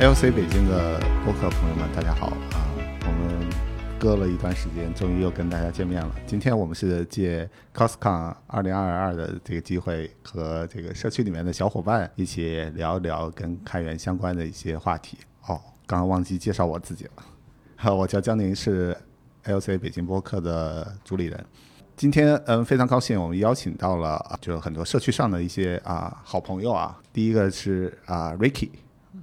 LC 北京的播客朋友们，大家好啊！我们隔了一段时间，终于又跟大家见面了。今天我们是借 coscon 二零二二的这个机会，和这个社区里面的小伙伴一起聊一聊跟开源相关的一些话题。哦，刚刚忘记介绍我自己了，好，我叫江宁，是 LC 北京播客的主理人。今天嗯，非常高兴，我们邀请到了啊就很多社区上的一些啊好朋友啊。第一个是啊 Ricky，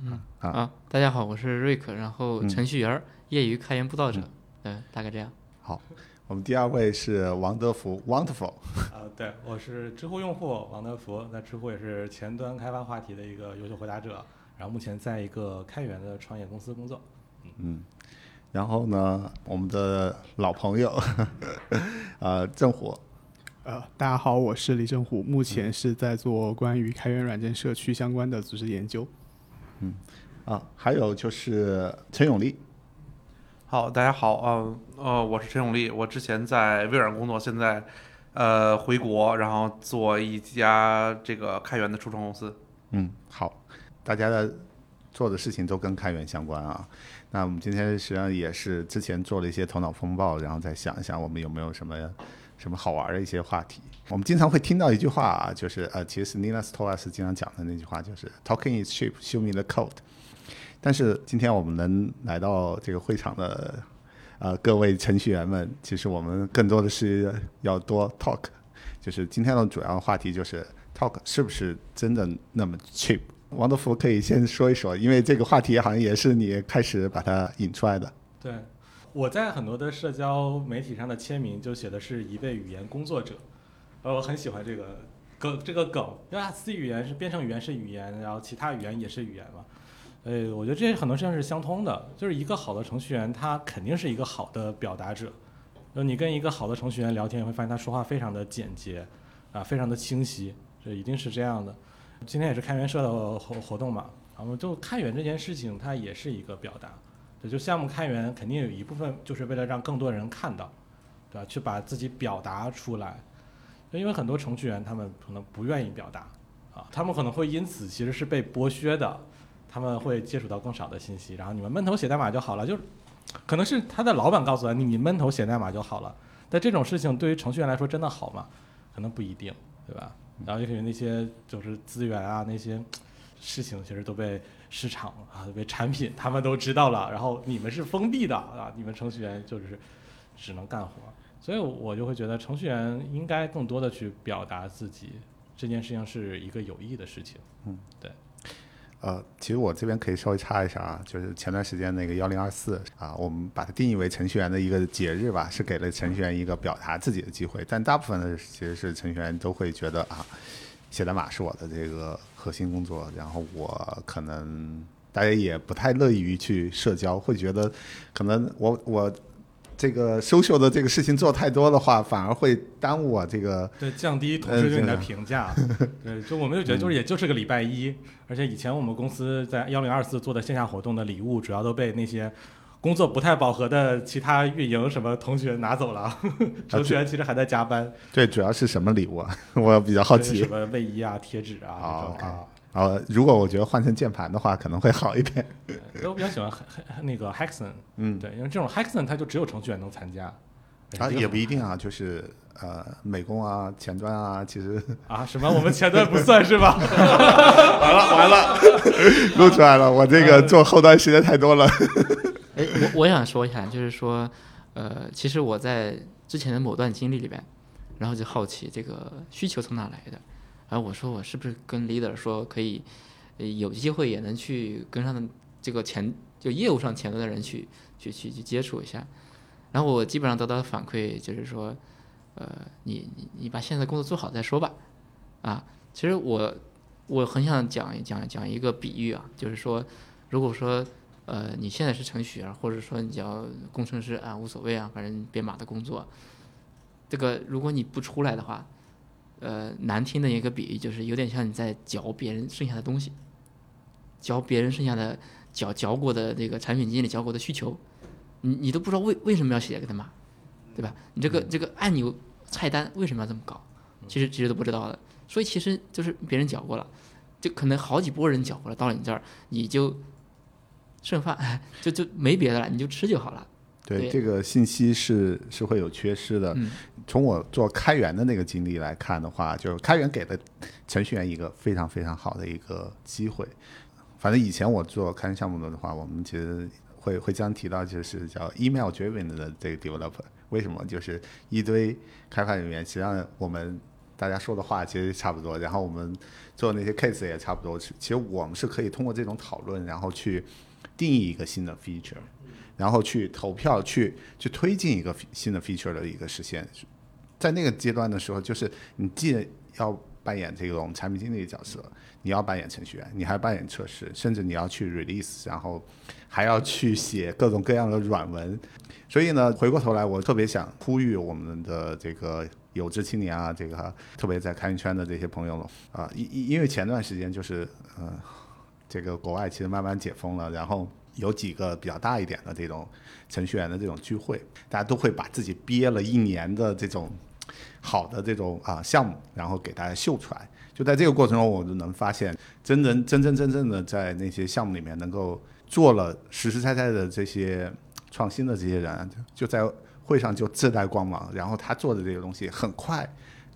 嗯。啊。啊，大家好，我是瑞克，然后嗯。程序员儿，业余开源布道者，嗯，大概这样。好，我们第二位是王德福 Wonderful，啊，对，我是知乎用户王德福，那知乎也是前端开发话题的一个优秀回答者，然后目前在一个开源的创业公司工作。嗯，然后呢，我们的老朋友 呃郑虎，呃，大家好，我是李正虎，目前是在做关于开源软件社区相关的组织研究。啊，还有就是陈永利，好，大家好，啊呃，我是陈永利，我之前在微软工作，现在呃回国，然后做一家这个开源的初创公司。嗯，好，大家的做的事情都跟开源相关啊。那我们今天实际上也是之前做了一些头脑风暴，然后再想一想我们有没有什么什么好玩的一些话题。我们经常会听到一句话啊，就是呃，其实 Nina s t o r s 经常讲的那句话就是 “Talking is cheap, show me the code”。但是今天我们能来到这个会场的呃各位程序员们，其实我们更多的是要多 talk，就是今天的主要话题就是 talk 是不是真的那么 cheap？王德福可以先说一说，因为这个话题好像也是你开始把它引出来的。对，我在很多的社交媒体上的签名就写的是一位语言工作者，呃，我很喜欢这个梗，这个梗，因为 C 语言是编程语言是语言，然后其他语言也是语言嘛。呃，我觉得这些很多事情是相通的，就是一个好的程序员，他肯定是一个好的表达者。就你跟一个好的程序员聊天，你会发现他说话非常的简洁，啊，非常的清晰，这一定是这样的。今天也是开源社的活活动嘛，然后就开源这件事情，它也是一个表达。对，就项目开源肯定有一部分就是为了让更多人看到，对吧？去把自己表达出来。因为很多程序员他们可能不愿意表达，啊，他们可能会因此其实是被剥削的，他们会接触到更少的信息。然后你们闷头写代码就好了，就是可能是他的老板告诉他你你闷头写代码就好了。但这种事情对于程序员来说真的好吗？可能不一定，对吧？然后就是那些就是资源啊那些事情，其实都被市场啊为产品他们都知道了，然后你们是封闭的啊，你们程序员就是只能干活，所以我就会觉得程序员应该更多的去表达自己，这件事情是一个有益的事情。嗯，对呃，其实我这边可以稍微插一下啊，就是前段时间那个幺零二四啊，我们把它定义为程序员的一个节日吧，是给了程序员一个表达自己的机会。但大部分的其实是程序员都会觉得啊，写代码是我的这个核心工作，然后我可能大家也不太乐于去社交，会觉得可能我我这个 social 的这个事情做太多的话，反而会耽误我这个对，降低同呃事对你的评价。对，就我们就觉得就是也就是个礼拜一，而且以前我们公司在幺零二四做的线下活动的礼物，主要都被那些工作不太饱和的其他运营什么同学拿走了，程序员其实还在加班。对主要是什么礼物啊？我比较好奇什。么卫衣啊、贴纸啊啊。然后，如果我觉得换成键盘的话，可能会好一点。对我比较喜欢那个 Hexon，嗯，对，因为这种 Hexon 它就只有程序员能参加。啊，也不一定啊，就是呃，美工啊、前端啊，其实啊，什么我们前端不算是吧？完了完了，录出来了。我这个做后端时间太多了。哎，我我想说一下，就是说，呃，其实我在之前的某段经历里边，然后就好奇这个需求从哪来的，然后我说我是不是跟 leader 说可以，有机会也能去跟上这个前就业务上前端的人去去去去接触一下，然后我基本上得到的反馈就是说，呃，你你你把现在工作做好再说吧，啊，其实我我很想讲一讲讲一个比喻啊，就是说，如果说呃你现在是程序员，或者说你叫工程师啊，无所谓啊，反正编码的工作，这个如果你不出来的话，呃，难听的一个比喻就是有点像你在嚼别人剩下的东西，嚼别人剩下的嚼嚼过的这个产品经理嚼过的需求，你你都不知道为为什么要写这个代码，对吧？你这个这个按钮菜单为什么要这么搞？其实其实都不知道的，所以其实就是别人嚼过了，就可能好几波人嚼过了，到了你这儿，你就剩饭，就就没别的了，你就吃就好了。对，对这个信息是是会有缺失的。嗯从我做开源的那个经历来看的话，就是开源给了程序员一个非常非常好的一个机会。反正以前我做开源项目的话，我们其实会会经常提到，就是叫 email driven 的这个 developer。为什么？就是一堆开发人员，实际上我们大家说的话其实差不多，然后我们做那些 case 也差不多。其实我们是可以通过这种讨论，然后去定义一个新的 feature，然后去投票去去推进一个新的 feature 的一个实现。在那个阶段的时候，就是你既要扮演这种产品经理角色，你要扮演程序员，你还扮演测试，甚至你要去 release，然后还要去写各种各样的软文。所以呢，回过头来，我特别想呼吁我们的这个有志青年啊，这个特别在开源圈的这些朋友了啊，因因为前段时间就是嗯，这个国外其实慢慢解封了，然后有几个比较大一点的这种程序员的这种聚会，大家都会把自己憋了一年的这种好的这种啊项目，然后给大家秀出来。就在这个过程中，我就能发现，真正真 真正正的在那些项目里面能够做了实实在在的这些创新的这些人，就在会上就自带光芒，然后他做的这个东西很快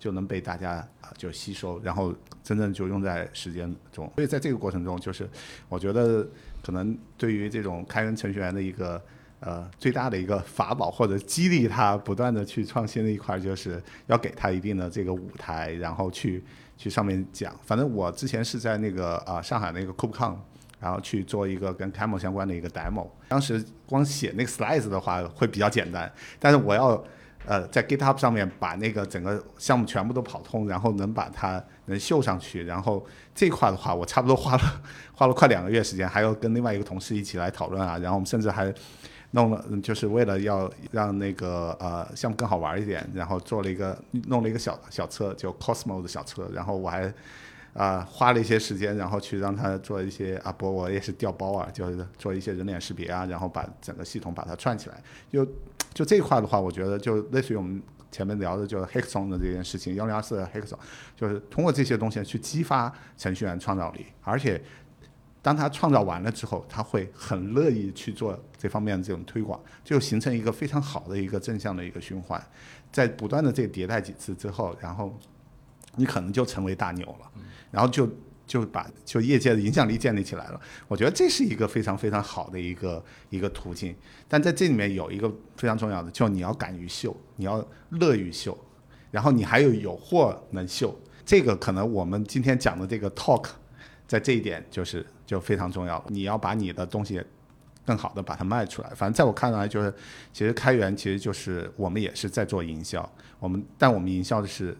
就能被大家啊就吸收，然后真正就用在实践中。所以在这个过程中，就是我觉得可能对于这种开源程序员的一个呃最大的一个法宝，或者激励他不断的去创新的一块，就是要给他一定的这个舞台，然后去去上面讲。反正我之前是在那个啊、上海那个 KubeCon。然后去做一个跟 Camel 相关的一个 demo，当时光写那个 slides 的话会比较简单，但是我要呃在 GitHub 上面把那个整个项目全部都跑通，然后能把它能秀上去，然后这块的话我差不多花了花了快两个月时间，还要跟另外一个同事一起来讨论啊，然后我们甚至还弄了，就是为了要让那个呃项目更好玩一点，然后做了一个弄了一个小小车，就 Cosmo 的小车，然后我还。啊、花了一些时间，然后去让他做一些啊，不，我也是调包啊，就是做一些人脸识别啊，然后把整个系统把它串起来。就就这一块的话，我觉得就类似于我们前面聊的，就是 h a c k s o n 的这件事情，幺零二四的 h a c k s o n 就是通过这些东西去激发程序员创造力，而且当他创造完了之后，他会很乐意去做这方面的这种推广，就形成一个非常好的一个正向的一个循环。在不断的这迭代几次之后，然后你可能就成为大牛了，然后就就把就业界的影响力建立起来了。我觉得这是一个非常非常好的一个一个途径。但在这里面有一个非常重要的，就你要敢于秀，你要乐于秀，然后你还有有货能秀。这个可能我们今天讲的这个 talk，在这一点就是就非常重要了。你要把你的东西更好的把它卖出来。反正在我看来，就是其实开源其实就是我们也是在做营销，我们但我们营销的是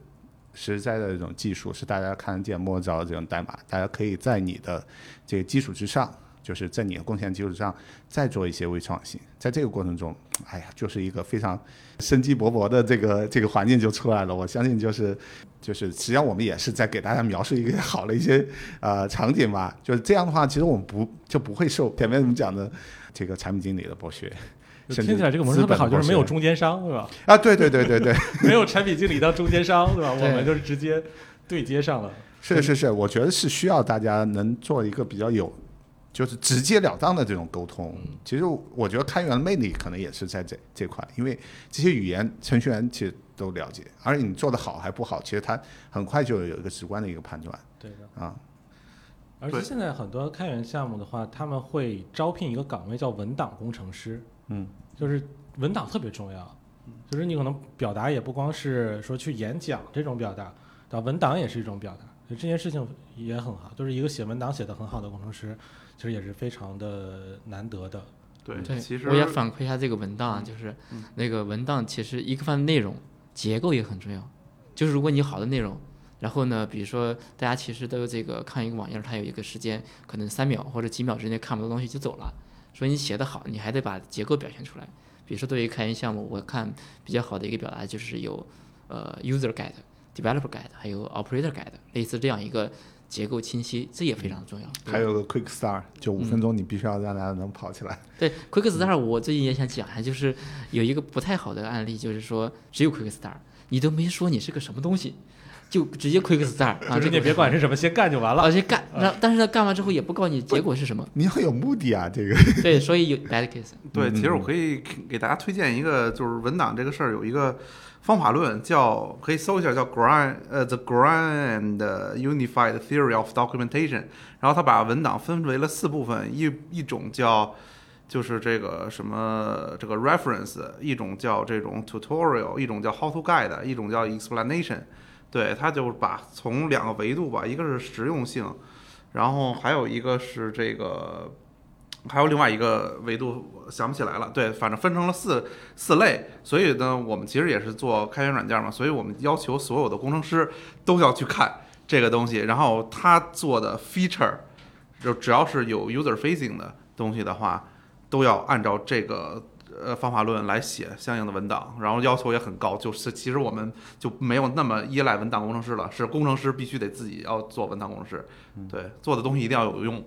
实在的这种技术，是大家看得见摸得着的这种代码，大家可以在你的这个基础之上，就是在你的贡献基础上再做一些微创新。在这个过程中，哎呀，就是一个非常生机勃勃的这个这个环境就出来了。我相信就是就是，实际上我们也是在给大家描述一个好的一些呃场景吧。就是这样的话，其实我们不就不会受前面我们讲的这个产品经理的剥削。听起来这个模式特别好，就是没有中间商，对吧？啊，对对对对对，没有产品经理当中间商，对吧？我们就是直接对接上了。是是是，我觉得是需要大家能做一个比较有，就是直截了当的这种沟通。其实我觉得开源的魅力可能也是在这这块，因为这些语言程序员其实都了解，而且你做的好还不好，其实他很快就有一个直观的一个判断对的。啊。对而且现在很多开源项目的话，他们会招聘一个岗位叫文档工程师，嗯，就是文档特别重要，就是你可能表达也不光是说去演讲这种表达，对吧？文档也是一种表达，这件事情也很好，就是一个写文档写的很好的工程师，其实也是非常的难得的。对，对，其实我也反馈一下这个文档就是嗯那个文档其实一个方面内容结构也很重要，就是如果你好的内容，然后呢，比如说大家其实都有这个看一个网页，它有一个时间，可能三秒或者几秒之内看不到东西就走了，所以你写得好，你还得把结构表现出来。比如说对于开源项目，我看比较好的一个表达就是有呃 user guide、developer guide，还有 operator guide，类似这样一个结构清晰，这也非常重要。还有个 Quick Start，就五分钟，你必须要让大家能跑起来。对 Quick Start，我最近也想讲一下，就是有一个不太好的案例，就是说只有 Quick Start，你都没说你是个什么东西，就直接 quick start 啊，就是你这个别管是什么，先干就完了。而且干，然后但是呢，干完之后也不告诉你结果是什么，你要有目的啊，这个对，所以有 bad case。对，嗯其实我可以给大家推荐一个，就是文档这个事儿有一个方法论，叫可以搜一下，叫 Grand 呃 The Grand Unified Theory of Documentation。然后他把文档分为了四部分，一一种叫就是这个什么这个 reference，一种叫这种 tutorial，一种叫 how to guide，一种叫 explanation。对，他就把从两个维度吧，一个是实用性，然后还有一个是这个。还有另外一个维度，我想不起来了。对，反正分成了四四类。所以呢，我们其实也是做开源软件嘛，所以我们要求所有的工程师都要去看这个东西。然后他做的 feature，就只要是有 user facing 的东西的话，都要按照这个呃方法论来写相应的文档。然后要求也很高，就是其实我们就没有那么依赖文档工程师了，是工程师必须得自己要做文档工程师。对，做的东西一定要有用。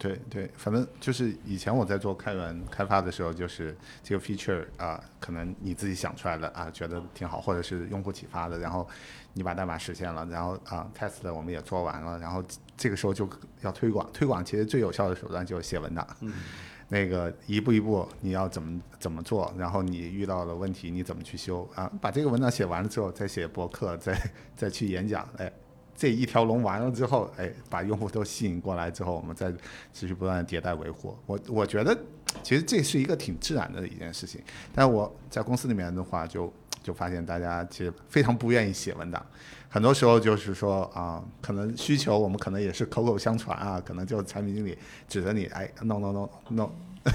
对对，反正就是以前我在做开源开发的时候，就是这个 feature 啊、可能你自己想出来的啊，觉得挺好，或者是用户启发的，然后你把代码实现了，然后啊、test 我们也做完了，然后这个时候就要推广，推广其实最有效的手段就是写文档。嗯 那个一步一步你要怎么怎么做，然后你遇到的问题你怎么去修啊？把这个文章写完了之后，再写博客，再再去演讲，哎，这一条龙完了之后，哎，把用户都吸引过来之后，我们再持续不断的迭代维护。我我觉得其实这是一个挺自然的一件事情，但我在公司里面的话就。就发现大家其实非常不愿意写文档，很多时候就是说啊、可能需求我们可能也是口口相传啊，可能就产品经理指着你，哎，no no no no，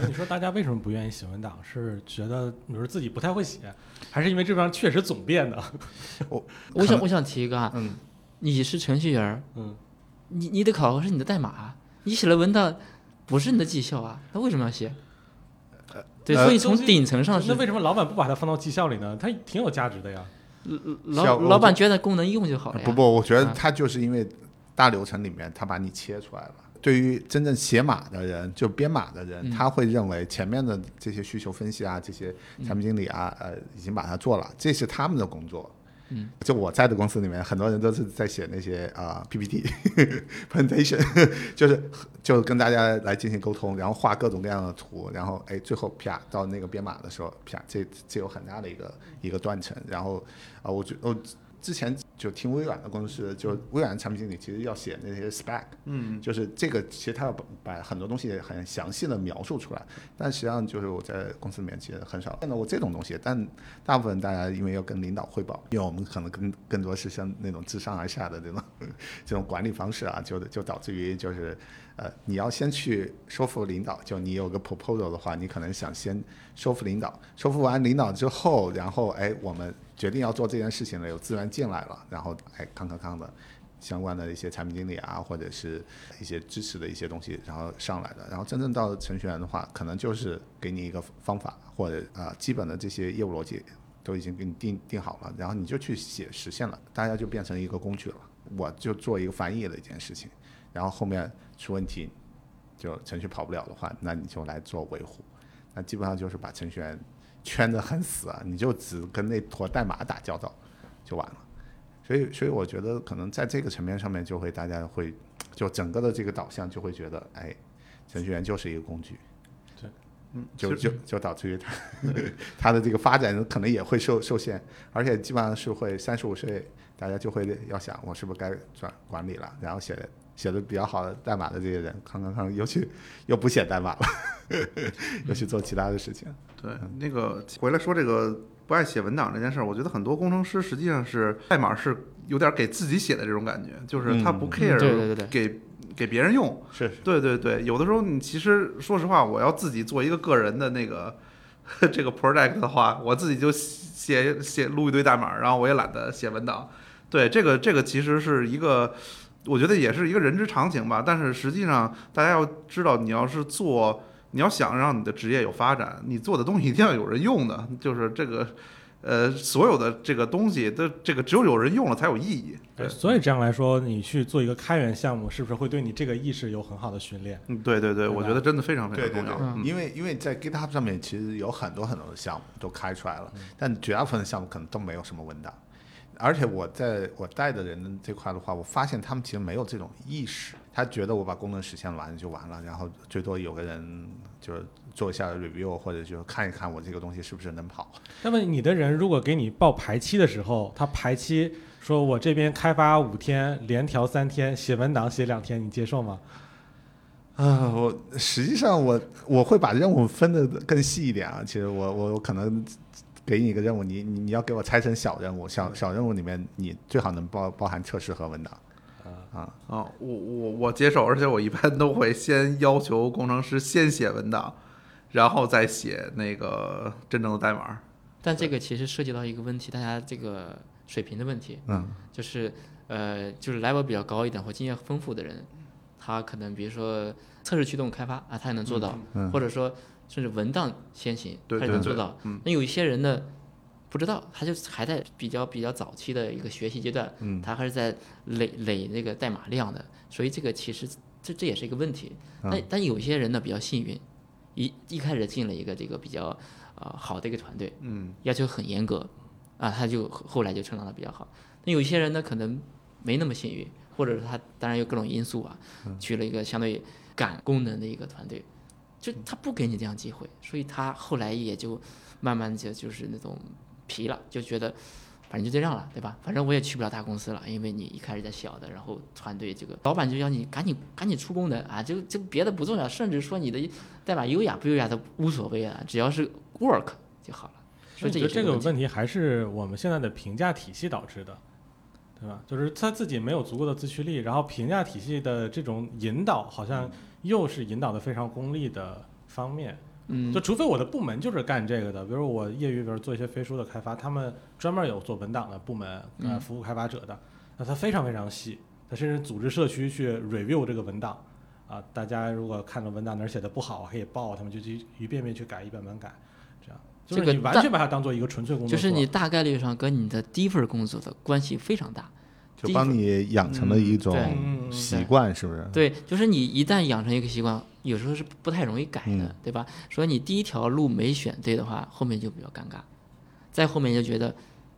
你说大家为什么不愿意写文档？是觉得比如自己不太会写，还是因为这边确实总变的？我我想我想提一个啊，嗯，你是程序员，嗯，你你的考核是你的代码啊，你写了文档不是你的绩效啊，那为什么要写？对，呃所以从顶层上是那为什么老板不把它放到绩效里呢？它挺有价值的呀。老老板觉得功能用就好了呀。不不，我觉得啊它就是因为大流程里面他把你切出来了。对于真正写码的人，就编码的人，嗯他会认为前面的这些需求分析啊，这些产品经理啊，呃，已经把它做了，这是他们的工作。嗯，就我在的公司里面，很多人都是在写那些啊、PPT presentation，就是就跟大家来进行沟通，然后画各种各样的图，然后哎，最后啪到那个编码的时候，啪这这有很大的一个一个断层，然后啊、我觉我之前就听微软的公司，就微软产品经理其实要写那些 spec，嗯，就是这个其实他要把把很多东西很详细的描述出来，但实际上就是我在公司里面其实很少。见到过这种东西，但大部分大家因为要跟领导汇报，因为我们可能更更多是像那种自上而下的这种 这种管理方式啊，就就导致于就是呃你要先去说服领导，就你有个 proposal 的话，你可能想先说服领导，说服完领导之后，然后哎我们决定要做这件事情了，有资源进来了，然后哎康康康的。相关的一些产品经理啊，或者是一些支持的一些东西，然后上来的。然后真正到程序员的话，可能就是给你一个方法，或者啊、基本的这些业务逻辑都已经给你定定好了，然后你就去写实现了，大家就变成一个工具了。我就做一个翻译的一件事情，然后后面出问题，就程序跑不了的话，那你就来做维护。那基本上就是把程序员圈得很死啊，你就只跟那坨代码打交道就完了。所以，所以我觉得可能在这个层面上面，就会大家会就整个的这个导向就会觉得，哎，程序员就是一个工具，对嗯，就就就导致于他他的这个发展可能也会受受限，而且基本上是会三十五岁，大家就会要想，我是不是该转管理了？然后写的写的比较好的代码的这些人，康康康又去又不写代码了，又去做其他的事情。对，那个回来说这个不爱写文档这件事儿，我觉得很多工程师实际上是代码是有点给自己写的这种感觉，就是他不嗯 care 对对对对给给别人用。是对对对，有的时候你其实说实话，我要自己做一个个人的那个 这个 project 的话，我自己就写写录一堆代码，然后我也懒得写文档。对，这个这个其实是一个，我觉得也是一个人之常情吧。但是实际上，大家要知道，你要是做，你要想让你的职业有发展，你做的东西一定要有人用的，就是这个。呃，所有的这个东西都这个只有有人用了才有意义。对，所以这样来说，你去做一个开源项目，是不是会对你这个意识有很好的训练？嗯，对对对，对我觉得真的非常非对对对常重要。，嗯因为因为在 GitHub 上面其实有很多很多的项目都开出来了，但绝大部分的项目可能都没有什么文档。而且我在我带的人这块的话，我发现他们其实没有这种意识，他觉得我把功能实现完就完了，然后最多有个人就是做一下 review 或者就是看一看我这个东西是不是能跑。那么你的人如果给你报排期的时候，他排期说我这边开发五天，连调三天，写文档写两天，你接受吗？啊，我实际上我我会把任务分的更细一点啊。其实我我我可能给你一个任务，你你你要给我拆成小任务，小小任务里面你最好能包包含测试和文档。啊。啊，我我我接受，而且我一般都会先要求工程师先写文档，然后再写那个真正的代码。但这个其实涉及到一个问题，大家这个水平的问题，嗯。就是呃，就是 level 比较高一点或经验丰富的人，他可能比如说测试驱动开发啊，他也能做到，嗯。或者说甚至文档先行，对他也能做到。嗯那有一些人呢，不知道，他就还在比较比较早期的一个学习阶段，嗯他还是在累累那个代码量的，所以这个其实这这也是一个问题。但但有些人呢比较幸运，一一开始进了一个这个比较呃好的一个团队，嗯，要求很严格，啊，他就后后来就成长的比较好。那有一些人呢，可能没那么幸运，或者是他当然有各种因素啊，去了一个相对赶功能的一个团队，就他不给你这样机会，所以他后来也就慢慢就就是那种皮了，就觉得。反正就这样了，对吧？反正我也去不了大公司了，因为你一开始在小的，然后团队这个老板就要你赶紧赶紧出功能啊，就就别的不重要，甚至说你的代码优雅不优雅都无所谓啊，只要是 work 就好了。所以这个。问题还是我们现在的评价体系导致的，对吧？就是他自己没有足够的自驱力，然后评价体系的这种引导，好像又是引导的非常功利的方面。嗯就，除非我的部门就是干这个的，比如我业余，比如做一些飞书的开发，他们专门有做文档的部门，呃，嗯服务开发者的，那他非常非常细，他甚至组织社区去 review 这个文档，啊，大家如果看到文档哪儿写的不好，可以报，他们就去一遍遍去改，一遍遍改，这个是你完全把它当做一个纯粹工作，就是你大概率上跟你的第一份工作的关系非常大。就帮你养成了一种习惯，是不是？对，就是你一旦养成一个习惯，有时候是不太容易改的，嗯对吧？所以你第一条路没选对的话，后面就比较尴尬，再后面就觉得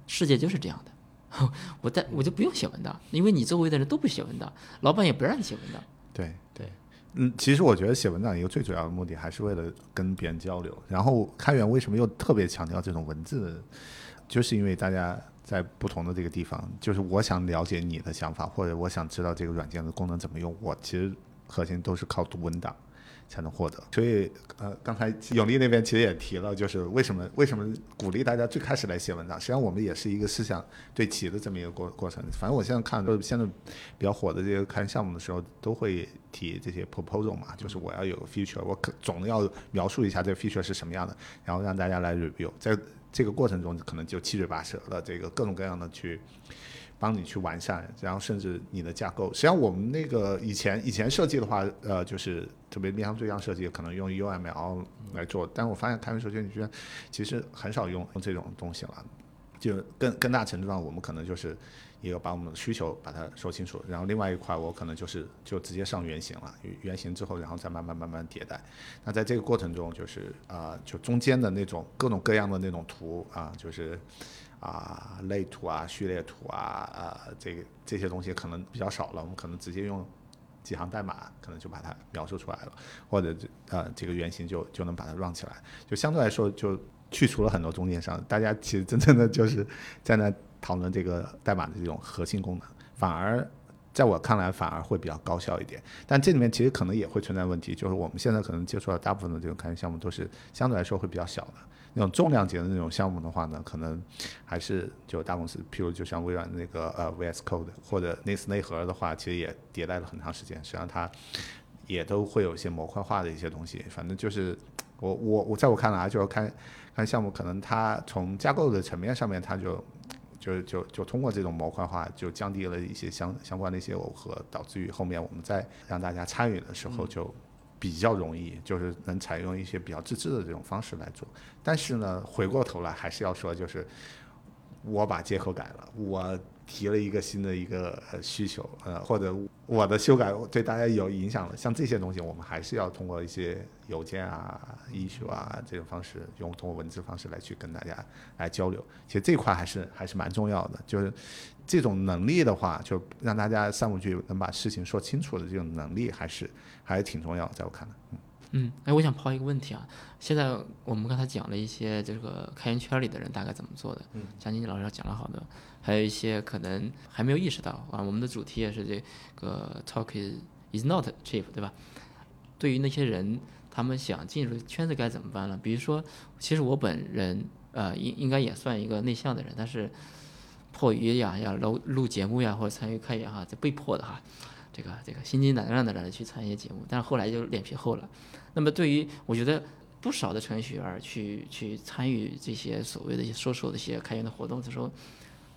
世界就是这样的，我但我就不用写文档，因为你周围的人都不写文档，老板也不让你写文档。对对，嗯，其实我觉得写文档一个最主要的目的还是为了跟别人交流。然后开源为什么又特别强调这种文字，就是因为大家在不同的这个地方，就是我想了解你的想法，或者我想知道这个软件的功能怎么用，我其实核心都是靠读文档。才能获得，所以呃，刚才永利那边其实也提了，就是为什么为什么鼓励大家最开始来写文章？实际上我们也是一个思想对齐的这么一个过过程。反正我现在看，就是现在比较火的这个看项目的时候，都会提这些 proposal 嘛，就是我要有个 feature，我可总要描述一下这个 feature 是什么样的，然后让大家来 review。在这个过程中，可能就七嘴八舌的这个各种各样的去。帮你去完善，然后甚至你的架构。实际上，我们那个以前以前设计的话，呃，就是特别面向对象设计，可能用 UML 来做。但我发现开源手机居然其实很少用用这种东西了，就更更大程度上，我们可能就是一个把我们的需求把它说清楚，然后另外一块我可能就是就直接上原型了，原型之后，然后再慢慢慢慢迭代。那在这个过程中，就是啊、就中间的那种各种各样的那种图啊，就是。啊，类图啊，序列图啊，啊，这个这些东西可能比较少了，我们可能直接用几行代码，可能就把它描述出来了，或者呃这个原型就就能把它 run 起来，就相对来说就去除了很多中间商，大家其实真正的就是在那讨论这个代码的这种核心功能，反而在我看来反而会比较高效一点。但这里面其实可能也会存在问题，就是我们现在可能接触到大部分的这种开源项目都是相对来说会比较小的。那种重量级的那种项目的话呢，可能还是就大公司，譬如就像微软那个呃 VS Code 或者内思内核的话，其实也迭代了很长时间，实际上它也都会有一些模块化的一些东西。反正就是我我我在我看来，就是看看项目，可能它从架构的层面上面，它就就就就通过这种模块化，就降低了一些相相关的一些耦合，导致于后面我们在让大家参与的时候就比较容易，就是能采用一些比较自制的这种方式来做。但是呢，回过头来还是要说，就是我把接口改了，我提了一个新的一个需求，呃，或者我的修改对大家有影响了，像这些东西，我们还是要通过一些邮件啊、issue 啊这种方式，用通过文字方式来去跟大家来交流。其实这块还是还是蛮重要的，就是这种能力的话，就让大家上去能把事情说清楚的这种能力，还是还是挺重要的，在我看来。嗯嗯，哎，我想抛一个问题啊，现在我们刚才讲了一些这个开源圈里的人大概怎么做的，嗯，像金金老师讲了好多，还有一些可能还没有意识到啊，我们的主题也是这个 talk is is not cheap，对吧？对于那些人，他们想进入圈子该怎么办呢？比如说，其实我本人呃应应该也算一个内向的人，但是迫于呀要录录节目呀或者参与开源哈，这被迫的哈，这个这个心惊胆战的来去参与节目，但是后来就脸皮厚了。那么对于我觉得不少的程序员去去参与这些所谓的一些说说的一些开源的活动的时候，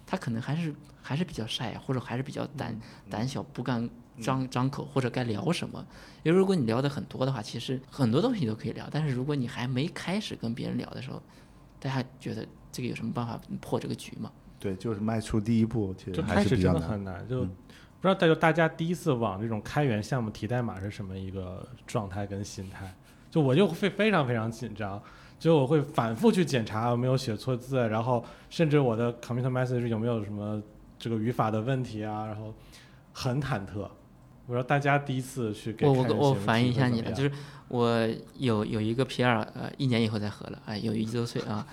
他可能还是还是比较晒，或者还是比较胆胆小，不敢张张口，或者该聊什么。因为如果你聊的很多的话，其实很多东西都可以聊，但是如果你还没开始跟别人聊的时候，大家觉得这个有什么办法破这个局吗？对，就是迈出第一步，其实还是比较难。的很难，就嗯不知道大就大家第一次往这种开源项目提代码是什么一个状态跟心态？就我就会非常非常紧张，就我会反复去检查有没有写错字，然后甚至我的 commit message 有没有什么这个语法的问题啊，然后很忐忑。我说大家第一次去给我我我反映一下你了，就是我有有一个皮尔呃，一年以后才合了，哎，有一周岁啊。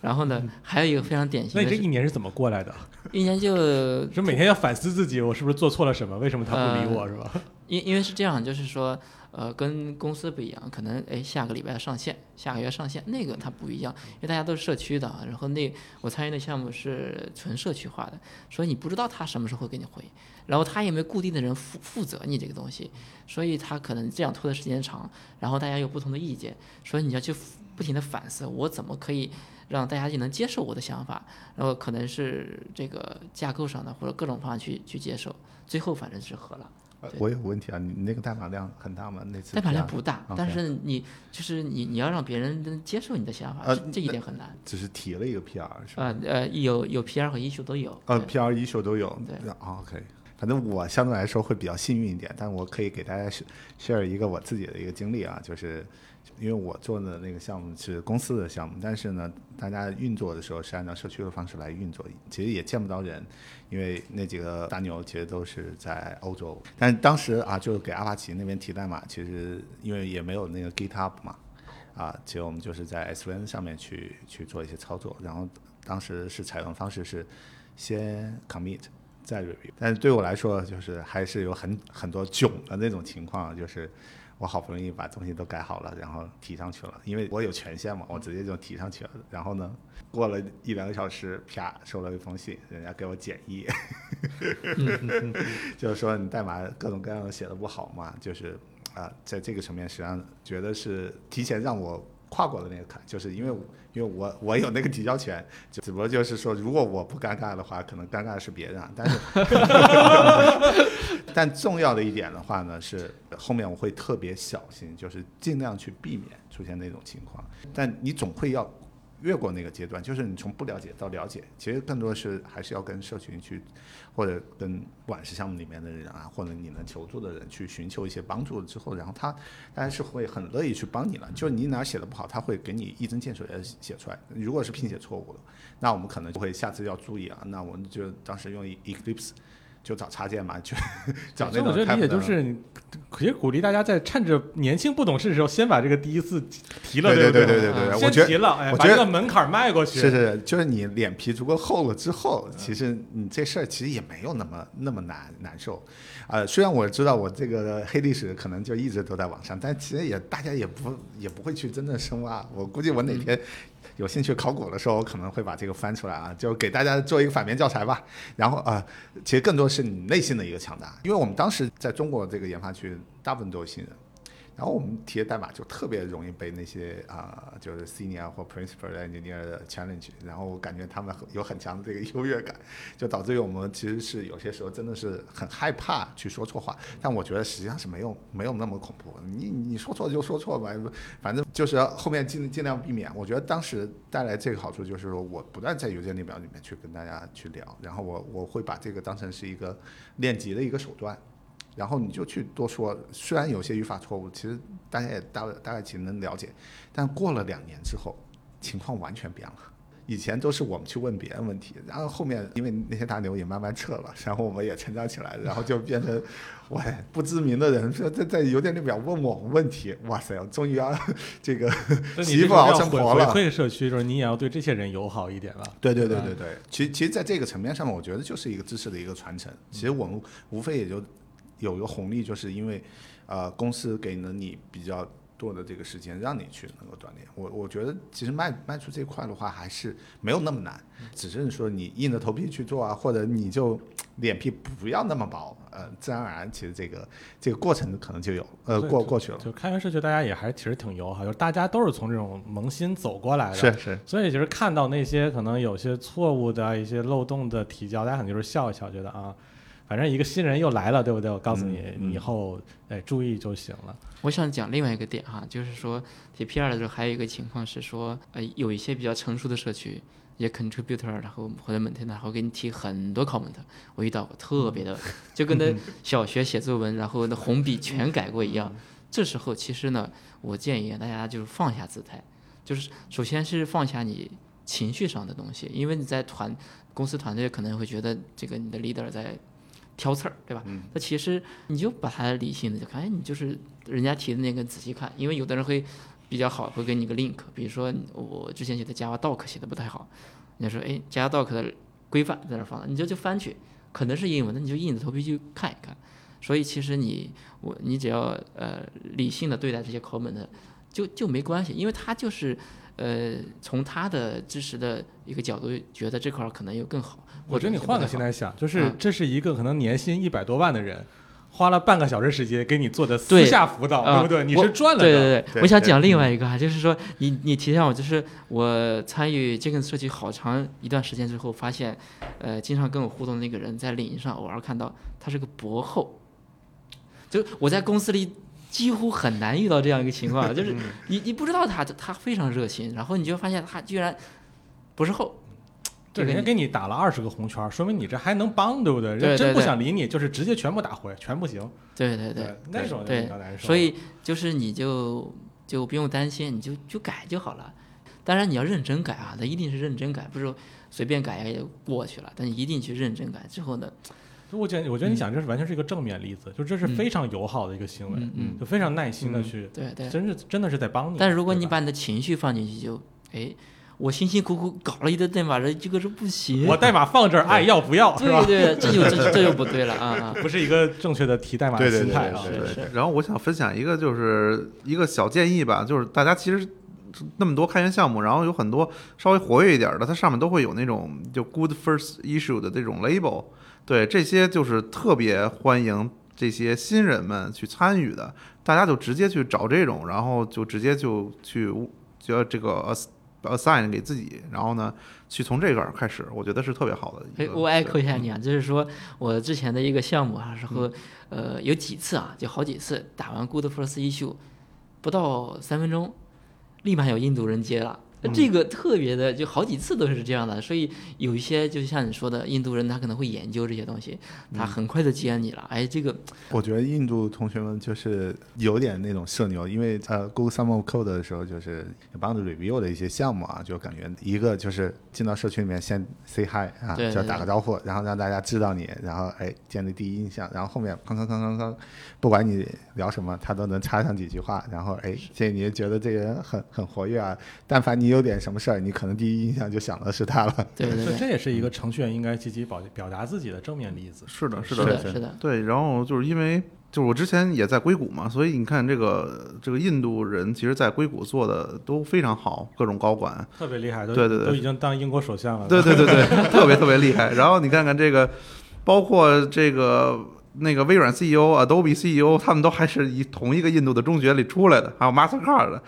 然后呢，还有一个非常典型那你这，一年是怎么过来的？一年就 就每天要反思自己，我是不是做错了什么？为什么他不理我，呃是吧？因因为是这样，就是说，呃，跟公司不一样，可能哎下个礼拜上线，下个月上线，那个它不一样，因为大家都是社区的，然后那我参与的项目是纯社区化的，所以你不知道他什么时候会给你回，然后他也没固定的人负负责你这个东西，所以他可能这样拖的时间长，然后大家有不同的意见，所以你要去不停的反思，我怎么可以让大家也能接受我的想法，然后可能是这个架构上的或者各种方案去去接受，最后反正是合了。我有个问题啊，你你那个代码量很大吗？那次代码量不大，但是你就是你你要让别人能接受你的想法，呃这这一点很难。只是提了一个 PR 是吧？呃呃，有有 PR 和 issue 都有。呃，PR issue 都有。对啊，OK。反正我相对来说会比较幸运一点，但我可以给大家 share 一个我自己的一个经历啊，就是因为我做的那个项目是公司的项目，但是呢，大家运作的时候是按照社区的方式来运作，其实也见不到人，因为那几个大牛其实都是在欧洲，但当时啊，就是给阿帕奇那边提代码，其实因为也没有那个 GitHub 嘛，啊，其实我们就是在 SVN 上面去去做一些操作，然后当时是采用方式是先 commit 再 review，但是对我来说就是还是有很很多囧的那种情况，就是我好不容易把东西都改好了，然后提上去了，因为我有权限嘛，我直接就提上去了，然后呢，过了一两个小时，啪收了一封信，人家给我检议，就是说你代码各种各样的写的不好嘛，就是啊、在这个层面实际上觉得是提前让我跨过的那个坎，就是因为因为我我有那个提交权，就只不过就是说如果我不尴尬的话，可能尴尬的是别人啊，但是 但重要的一点的话呢是后面我会特别小心，就是尽量去避免出现那种情况，但你总会要。越过那个阶段，就是你从不了解到了解，其实更多的是还是要跟社群去，或者跟不管是项目里面的人啊，或者你能求助的人去寻求一些帮助之后，然后他当然是会很乐意去帮你了。就是你哪写的不好，他会给你一针见血的写出来。如果是拼写错误了，那我们可能就会下次要注意啊。那我们就当时用 Eclipse 就找插件嘛，就找那种所以我觉得理解就是你，其实鼓励大家在趁着年轻不懂事的时候，先把这个第一次提了，对对对对对先提了，哎，把我觉得这个门槛迈过去。是是，就是你脸皮足够厚了之后，其实你这事儿其实也没有那么那么难难受，呃，虽然我知道我这个黑历史可能就一直都在网上，但其实也大家也不也不会去真正深挖。我估计我哪天有兴趣考古的时候，我可能会把这个翻出来啊，就给大家做一个反面教材吧。然后啊、其实更多是你内心的一个强大，因为我们当时在中国这个研发区大部分都是新人。然后我们提的代码就特别容易被那些啊、就是 senior 或 principal engineer 的 challenge，然后我感觉他们很有很强的这个优越感，就导致于我们其实是有些时候真的是很害怕去说错话，但我觉得实际上是没有没有那么恐怖，你你说错就说错吧，反正就是后面尽尽量避免。我觉得当时带来这个好处就是说我不断在邮件列表里面去跟大家去聊，然后我我会把这个当成是一个练级的一个手段。然后你就去多说，虽然有些语法错误，其实大家也大大概其实能了解，但过了两年之后，情况完全变了。以前都是我们去问别人问题，然后后面因为那些大牛也慢慢撤了，然后我们也成长起来，然后就变成，喂，不知名的人说在在邮件列表问我们问题，哇塞，我终于要这个媳妇熬成婆了。回回馈社区，就是你也要对这些人友好一点了。对对对嗯对对，其实其实在这个层面上面，我觉得就是一个知识的一个传承。其实我们无非也就有一个红利，就是因为呃公司给了你比较多的这个时间，让你去能够锻炼。我我觉得其实迈迈出这块的话，还是没有那么难，只是说你硬着头皮去做啊，或者你就脸皮不要那么薄，呃，自然而然，其实这个这个过程可能就有呃过过去了。就开源社区，大家也还其实挺友好，就是大家都是从这种萌新走过来的。是是，所以就是看到那些可能有些错误的一些漏洞的提交，大家可能就是笑一笑，觉得啊，反正一个新人又来了，对不对？我告诉你，嗯嗯你以后哎注意就行了。我想讲另外一个点哈，就是说提 PR 的时候，还有一个情况是说，呃，有一些比较成熟的社区，也 contributor，然后或者 maintainer，然后给你提很多 comment，我遇到过特别的，就跟那小学写作文，然后那红笔全改过一样。这时候其实呢，我建议大家就是放下姿态，就是首先是放下你情绪上的东西，因为你在团公司团队可能会觉得这个你的 leader 在挑刺儿，对吧？那其实你就把它理性的就看，哎，你就是人家提的那个仔细看，因为有的人会比较好，会给你个 link，比如说我之前写的 Java Doc 写的不太好，人家说哎 Java Doc 的规范在那儿放了，你就就翻去，可能是英文的，你就硬着头皮去看一看。所以其实你我你只要呃理性的对待这些 comment，就就没关系，因为他就是呃从他的知识的一个角度觉得这块儿可能有更好。我觉得你换个心态。想，就是嗯这是一个可能年薪一百多万的人，花了半个小时时间给你做的私下辅导，啊对不对？你是赚了的。对对对，我想讲另外一个哈，就是说你你提到我，就是我参与这个设计好长一段时间之后，发现，呃，经常跟我互动的那个人在领英上偶尔看到他是个博后，就我在公司里几乎很难遇到这样一个情况，就是你你不知道他他非常热心，然后你就发现他居然不是后，对，人家给你打了二十个红圈，说明你这还能帮，对不对？人真不想理你，就是直接全部打回，全不行。对对对，那种就比较难受。所以就是你就就不用担心，你就就改就好了。当然你要认真改啊，那一定是认真改，不是说随便改也就过去了。但你一定去认真改之后呢，就我觉得，我觉得你想，这是完全是一个正面例子，就这是嗯非常友好的一个行为，嗯嗯，就非常耐心的嗯去，对对。真是真的是在帮你。但如果你把你的情绪放进去就，哎，我辛辛苦苦搞了一堆代码，这这个是不行。我代码放这儿，爱要不要对吧对？对，这就这这就不对了啊啊！不是一个正确的提代码的对对对心态啊。对对是是然后我想分享一个，就是一个小建议吧，就是大家其实那么多开源项目，然后有很多稍微活跃一点的，它上面都会有那种就 good first issue 的这种 label，对，这些就是特别欢迎这些新人们去参与的，大家就直接去找这种，然后就直接就去就要这个 assign 给自己，然后呢，去从这个儿开始，我觉得是特别好的一哎，我 echo 一下你啊，就是说我之前的一个项目啊，然后呃有几次啊，就好几次打完 good first issue，不到三分钟，立马有印度人接了。那这个特别的，就好几次都是这样的，所以有一些就像你说的，印度人他可能会研究这些东西，他很快就接你了。哎，这个我觉得印度同学们就是有点那种社牛，因为呃，Google Summer of Code 的时候，就是帮着 review 的一些项目啊，就感觉一个就是进到社区里面先 say hi 啊，对对就要打个招呼，然后让大家知道你，然后哎建立第一印象，然后后面哐哐哐哐哐，不管你聊什么，他都能插上几句话，然后哎，这你就觉得这个人很很活跃啊，但凡你有点什么事儿，你可能第一印象就想的是他了。对对以这也是一个程序员应该积极表表达自己的正面例子。是的，是的，是的，是是的，对，然后就是因为就是我之前也在硅谷嘛，所以你看这个这个印度人，其实在硅谷做的都非常好，各种高管，特别厉害，都对对对都已经当英国首相了。对对对对，特别特别厉害。然后你看看这个，包括这个那个微软 CEO、Adobe CEO，他们都还是以同一个印度的中学里出来的，还有 Mastercard 的。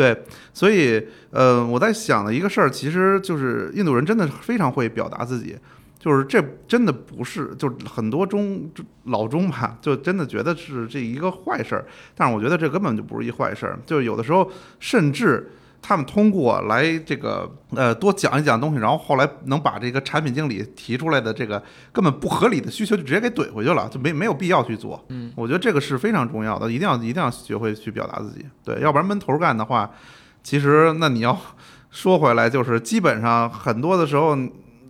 对，所以呃，我在想的一个事儿，其实就是印度人真的非常会表达自己，就是这真的不是，就是很多中老中吧，就真的觉得是这一个坏事儿，但是我觉得这根本就不是一坏事儿，就有的时候甚至。他们通过来这个呃多讲一讲东西，然后后来能把这个产品经理提出来的这个根本不合理的需求就直接给怼回去了，就没没有必要去做。嗯，我觉得这个是非常重要的，一定要一定要学会去表达自己。对，要不然闷头干的话，其实那你要说回来，就是基本上很多的时候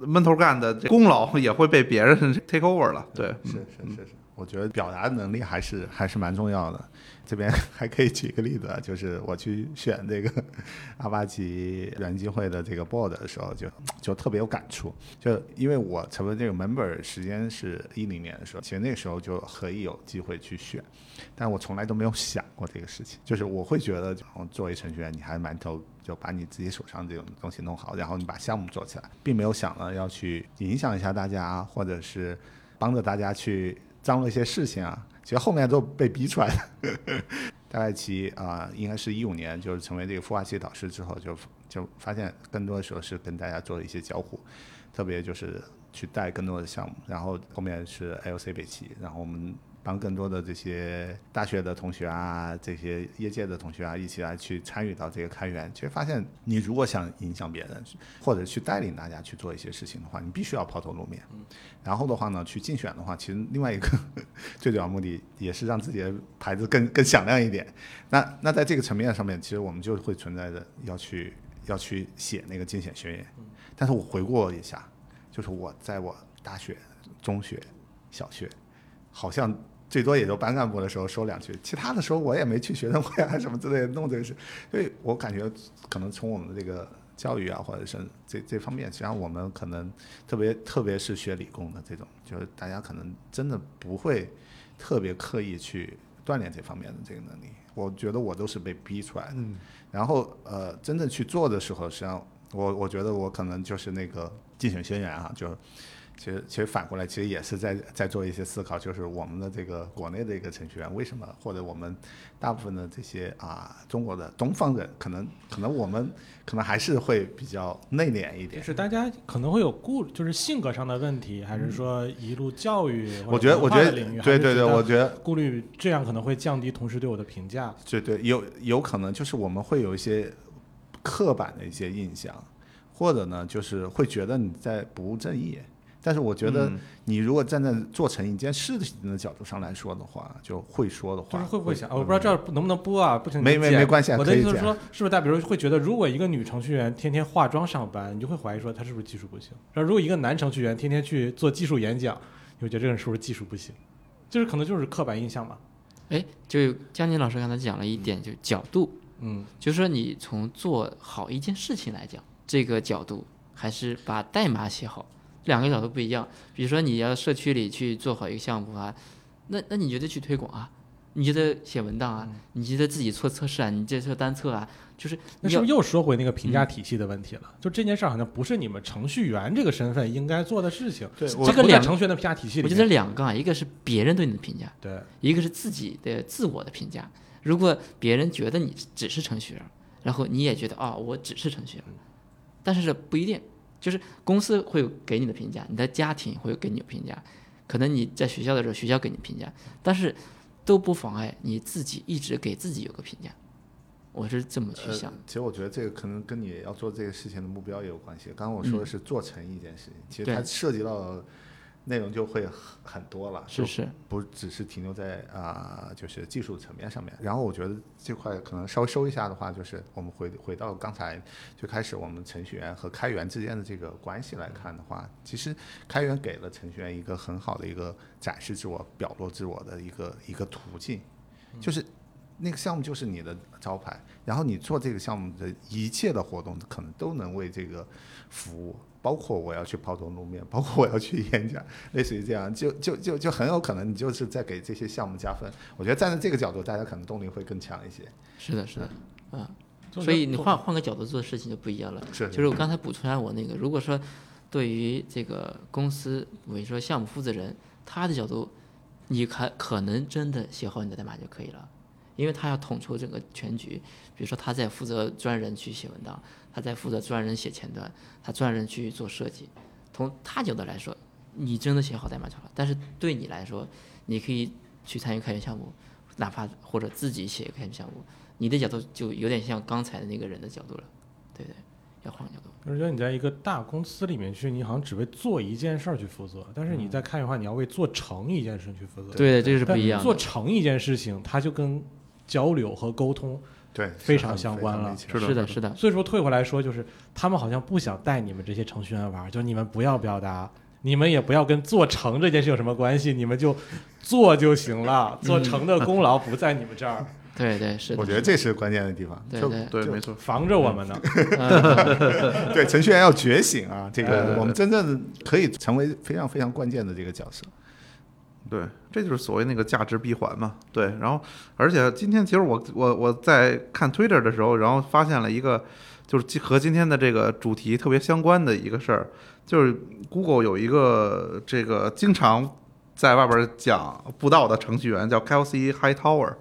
闷头干的功劳也会被别人 take over 了。对，是是是是，我觉得表达能力还是还是蛮重要的。这边 还可以举一个例子，就是我去选这个阿巴奇软机会的这个 board 的时候，就就特别有感触。就因为我成为这个 member 时间是一零年的时候，其实那个时候就可以有机会去选，但我从来都没有想过这个事情。就是我会觉得，作为程序员，你还蛮头就把你自己手上这种东西弄好，然后你把项目做起来，并没有想了要去影响一下大家，或者是帮着大家去张罗一些事情啊。其实后面都被逼出来的。大概其啊，应该是一五年，就是成为这个孵化器导师之后，就就发现更多的时候是跟大家做了一些交互，特别就是去带更多的项目。然后后面是 LC 北齐，然后我们帮更多的这些大学的同学啊，这些业界的同学啊，一起来去参与到这个开源。其实发现，你如果想影响别人，或者去带领大家去做一些事情的话，你必须要抛头露面。然后的话呢，去竞选的话，其实另外一个 最主要目的也是让自己的牌子更更响亮一点。那那在这个层面上面，其实我们就会存在着要去要去写那个竞选宣言。但是我回过一下，就是我在我大学、中学、小学，好像最多也就班干部的时候说两句，其他的时候我也没去学生会啊什么之类的弄这个事。所以我感觉可能从我们的这个。教育啊，或者是这这方面，实际上我们可能特别特别是学理工的这种，就是大家可能真的不会特别刻意去锻炼这方面的这个能力。我觉得我都是被逼出来的。嗯。然后呃，真正去做的时候，实际上我我觉得我可能就是那个竞选宣言啊，就。其实，其实反过来，其实也是在在做一些思考，就是我们的这个国内的一个程序员，为什么或者我们大部分的这些啊中国的东方人，可能可能我们可能还是会比较内敛一点。就是大家可能会有顾，就是性格上的问题，还是说一路教育？我觉得，我觉得，对对对，我觉得顾虑这样可能会降低同事对我的评价。对对，有有可能就是我们会有一些刻板的一些印象，或者呢，就是会觉得你在不务正业。但是我觉得，你如果站在做成一件事情的角度上来说的话，就会说的话，就是会不会想？我不知道这能不能播啊？不行，没没没关系。我的意思是说，是不是大比如会觉得，如果一个女程序员天天化妆上班，你就会怀疑说她是不是技术不行？然后如果一个男程序员天天去做技术演讲，你会觉得这个人是不是技术不行？就是可能就是刻板印象嘛。哎，就江宁老师刚才讲了一点，就角度，嗯，就是说你从做好一件事情来讲，这个角度还是把代码写好。两个角度不一样，比如说你要社区里去做好一个项目啊，那那你觉得去推广啊？你觉得写文档啊？你觉得自己做测试啊？你这做单测啊？就是那是不是又说回那个评价体系的问题了？就这件事好像不是你们程序员这个身份应该做的事情。对，这个两程序员的评价体系，我觉得两个啊，一个是别人对你的评价，对，一个是自己的自我的评价。如果别人觉得你只是程序员，然后你也觉得啊，我只是程序员，但是这不一定。就是公司会有给你的评价，你的家庭会有给你评价，可能你在学校的时候学校给你评价，但是都不妨碍你自己一直给自己有个评价。我是这么去想。其实我觉得这个可能跟你要做这个事情的目标也有关系。刚刚我说的是做成一件事情，其实它涉及到。内容就会很很多了，是是，不只是停留在啊，就是技术层面上面。然后我觉得这块可能稍微收一下的话，就是我们回回到刚才最开始我们程序员和开源之间的这个关系来看的话，其实开源给了程序员一个很好的一个展示自我、表露自我的一个一个途径，就是那个项目就是你的招牌，然后你做这个项目的一切的活动可能都能为这个服务。包括我要去抛头露面，包括我要去演讲，类似于这样，就就就就很有可能你就是在给这些项目加分。我觉得站在这个角度，大家可能动力会更强一些。是的，是的，啊，所以你换换个角度做事情就不一样了。是，就是我刚才补充一下我那个，如果说对于这个公司，比如说项目负责人，他的角度你可可能真的写好你的代码就可以了，因为他要统筹整个全局。比如说他在负责专人去写文档，他在负责专人写前端，他专人去做设计。从他角度来说，你真的写好代码就好了。但是对你来说，你可以去参与开源项目，哪怕或者自己写开源项目，你的角度就有点像刚才的那个人的角度了，对不对？要换个角度。我觉得你在一个大公司里面去，你好像只为做一件事儿去负责，但是你在开源的话，你要为做成一件事去负责。对，这个是不一样的。做成一件事情，它就跟交流和沟通。对，非常相关了是的是的，是的，所以说退回来说，就是他们好像不想带你们这些程序员玩儿，就是你们不要表达，你们也不要跟做成这件事有什么关系，你们就做就行了，做成的功劳不在你们这儿，对对是。我觉得这是关键的地方。就对对没错，防着我们呢。嗯 对程序员要觉醒啊，这个我们真正可以成为非常非常关键的这个角色。对，这就是所谓那个价值闭环嘛。对，然后而且今天其实我我我在看 Twitter 的时候，然后发现了一个就是和今天的这个主题特别相关的一个事儿，就是 Google 有一个这个经常在外边讲布道的程序员叫 Kelsey Hightower。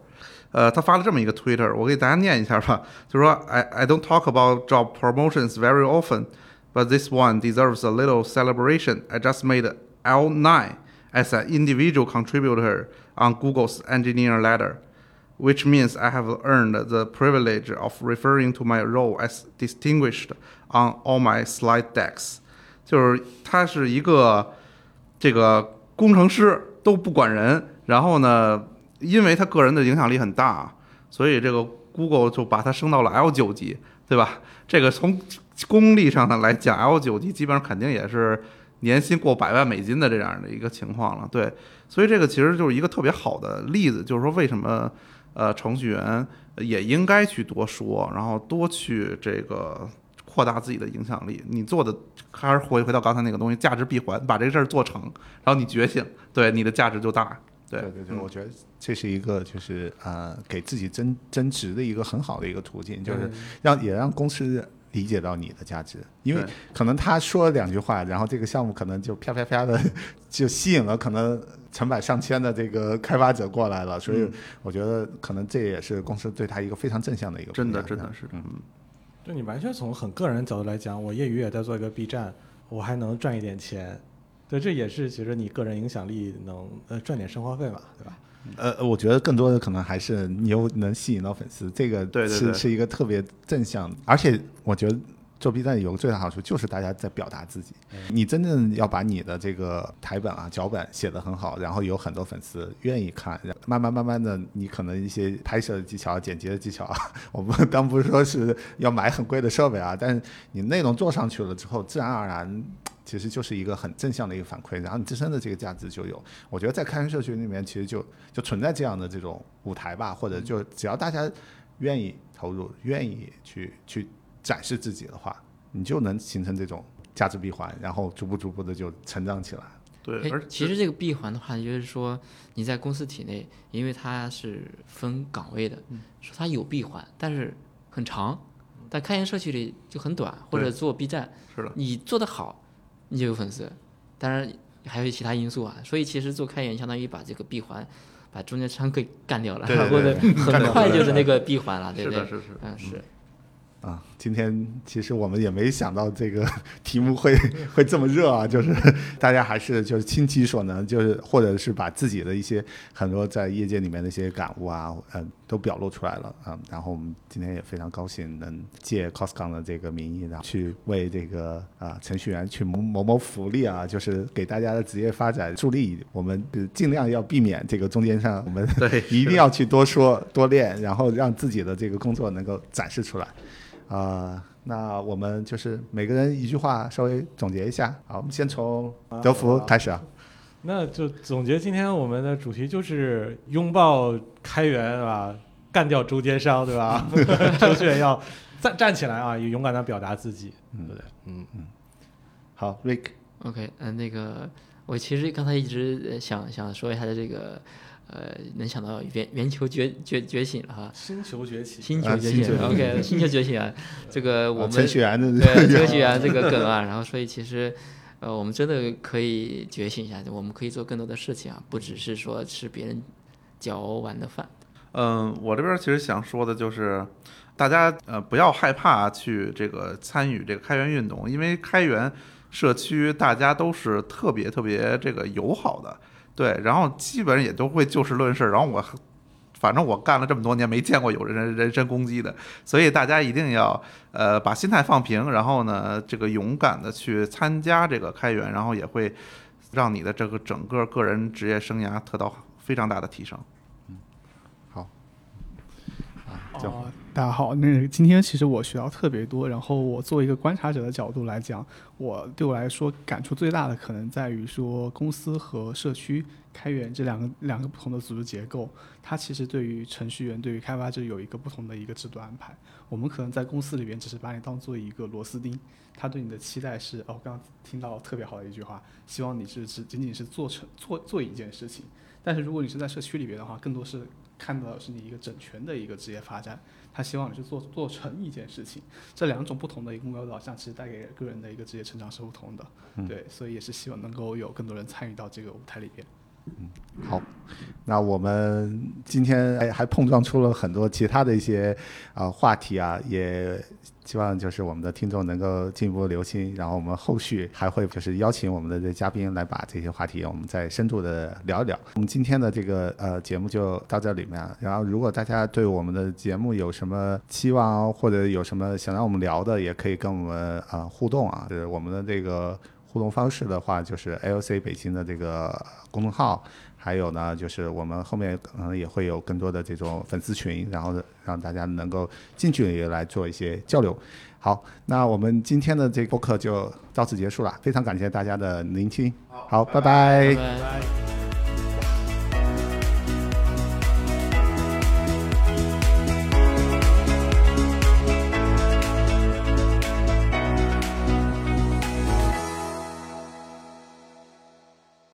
呃，他发了这么一个 Twitter，我给大家念一下吧。就说 I I don't talk about job promotions very often, but this one deserves a little celebration. I just made L9 as an individual contributor on Google's engineer ladder, which means I have earned the privilege of referring to my role as distinguished on all my slide decks. 就是他是一个这个工程师都不管人，然后呢，因为他个人的影响力很大，所以这个 Google 就把他升到了 L 九级，对吧？这个从功力上的来讲，L 九级基本上肯定也是年薪过百万美金的这样的一个情况了。对，所以这个其实就是一个特别好的例子，就是说为什么呃程序员也应该去多说，然后多去这个扩大自己的影响力。你做的还是回回到刚才那个东西，价值闭环，把这个事儿做成，然后你觉醒，对你的价值就大。对对对，嗯我觉得这是一个就是呃给自己增增值的一个很好的一个途径，就是让也让公司理解到你的价值，因为可能他说了两句话，然后这个项目可能就啪啪啪的 就吸引了可能成百上千的这个开发者过来了，所以嗯。我觉得可能这也是公司对他一个非常正向的一个真的真的是，嗯，就你完全从很个人角度来讲，我业余也在做一个 B 站，我还能赚一点钱，对，这也是其实你个人影响力能呃赚点生活费嘛，对吧？呃，我觉得更多的可能还是你又能吸引到粉丝，这个对是是一个特别正向，而且我觉得做 B 站有个最大好处就是大家在表达自己，你真正要把你的这个台本啊脚本写得很好，然后有很多粉丝愿意看，然后慢慢慢慢的，你可能一些拍摄的技巧、剪辑的技巧啊，我们当不是说是要买很贵的设备啊，但是你内容做上去了之后，自然而然。其实就是一个很正向的一个反馈，然后你自身的这个价值就有。我觉得在开源社区里面，其实就就存在这样的这种舞台吧，或者就只要大家愿意投入，愿意去去展示自己的话，你就能形成这种价值闭环，然后逐步逐步的就成长起来。对，哎而，其实这个闭环的话，就是说你在公司体内，因为它是分岗位的，嗯说它有闭环，但是很长，但开源社区里就很短，或者做 B 站，是的，你做得好，你就有粉丝。当然还有其他因素啊，所以其实做开源相当于把这个闭环，把中间商给干掉了，对对或者很快就是那个闭环了，对，不对？是是。嗯，是。啊，今天其实我们也没想到这个 题目会会这么热啊，就是大家还是就是倾其所能，就是或者是把自己的一些很多在业界里面的一些感悟啊，嗯，都表露出来了啊。然后我们今天也非常高兴能借 Coscon 的这个名义，然后去为这个啊程序员去谋谋谋福利啊，就是给大家的职业发展助力。我们呃尽量要避免这个中间商，我们对，一定要去多说多练，然后让自己的这个工作能够展示出来。啊、那我们就是每个人一句话稍微总结一下。好，我们先从德福开始啊。那就总结今天我们的主题就是拥抱开源，对吧？干掉中间商，对吧？程序员要站站起来啊，也勇敢的表达自己，对不对？嗯嗯，好，Rick，OK，嗯、那个我其实刚才一直呃想想说一下的这个，呃，能想到圆圆球觉觉觉醒了哈，星球崛起，啊星球觉醒星球，OK，星球觉醒啊，这个我啊们程序员的对程序员这个梗啊，然后所以其实呃，我们真的可以觉醒一下，我们可以做更多的事情啊，不只是说吃别人嚼完的饭。嗯，我这边其实想说的就是，大家呃不要害怕去这个参与这个开源运动，因为开源社区大家都是特别特别这个友好的，对，然后基本也都会就事论事，然后我。反正我干了这么多年，没见过有人人身攻击的，所以大家一定要呃把心态放平，然后呢，这个勇敢的去参加这个开源，然后也会让你的这个整个个人职业生涯得到非常大的提升。就哦，大家好，那今天其实我学到特别多，然后我作为一个观察者的角度来讲，我对我来说感触最大的可能在于说公司和社区开源这两个 两个不同的组织结构，它其实对于程序员、对于开发者有一个不同的一个制度安排。我们可能在公司里边只是把你当做一个螺丝钉，他对你的期待是，哦，我刚刚听到特别好的一句话，希望你是只仅仅是做成做做一件事情。但是如果你是在社区里边的话，更多是看到的是你一个整全的一个职业发展。他希望你是做做成一件事情，这两种不同的一个目标导向，其实带给个人的一个职业成长是不同的。对，所以也是希望能够有更多人参与到这个舞台里边。嗯好，那我们今天还还碰撞出了很多其他的一些啊、话题啊，也希望就是我们的听众能够进一步留心，然后我们后续还会就是邀请我们的这嘉宾来把这些话题我们再深度的聊一聊。我们今天的这个呃节目就到这里面，然后如果大家对我们的节目有什么期望或者有什么想让我们聊的，也可以跟我们啊、互动啊，就是我们的这个。互动方式的话，就是 AOC 北京的这个公众号，还有呢，就是我们后面可能也会有更多的这种粉丝群，然后让大家能够近距离来做一些交流。好，那我们今天的这个播客就到此结束了，非常感谢大家的聆听。好，拜拜拜拜。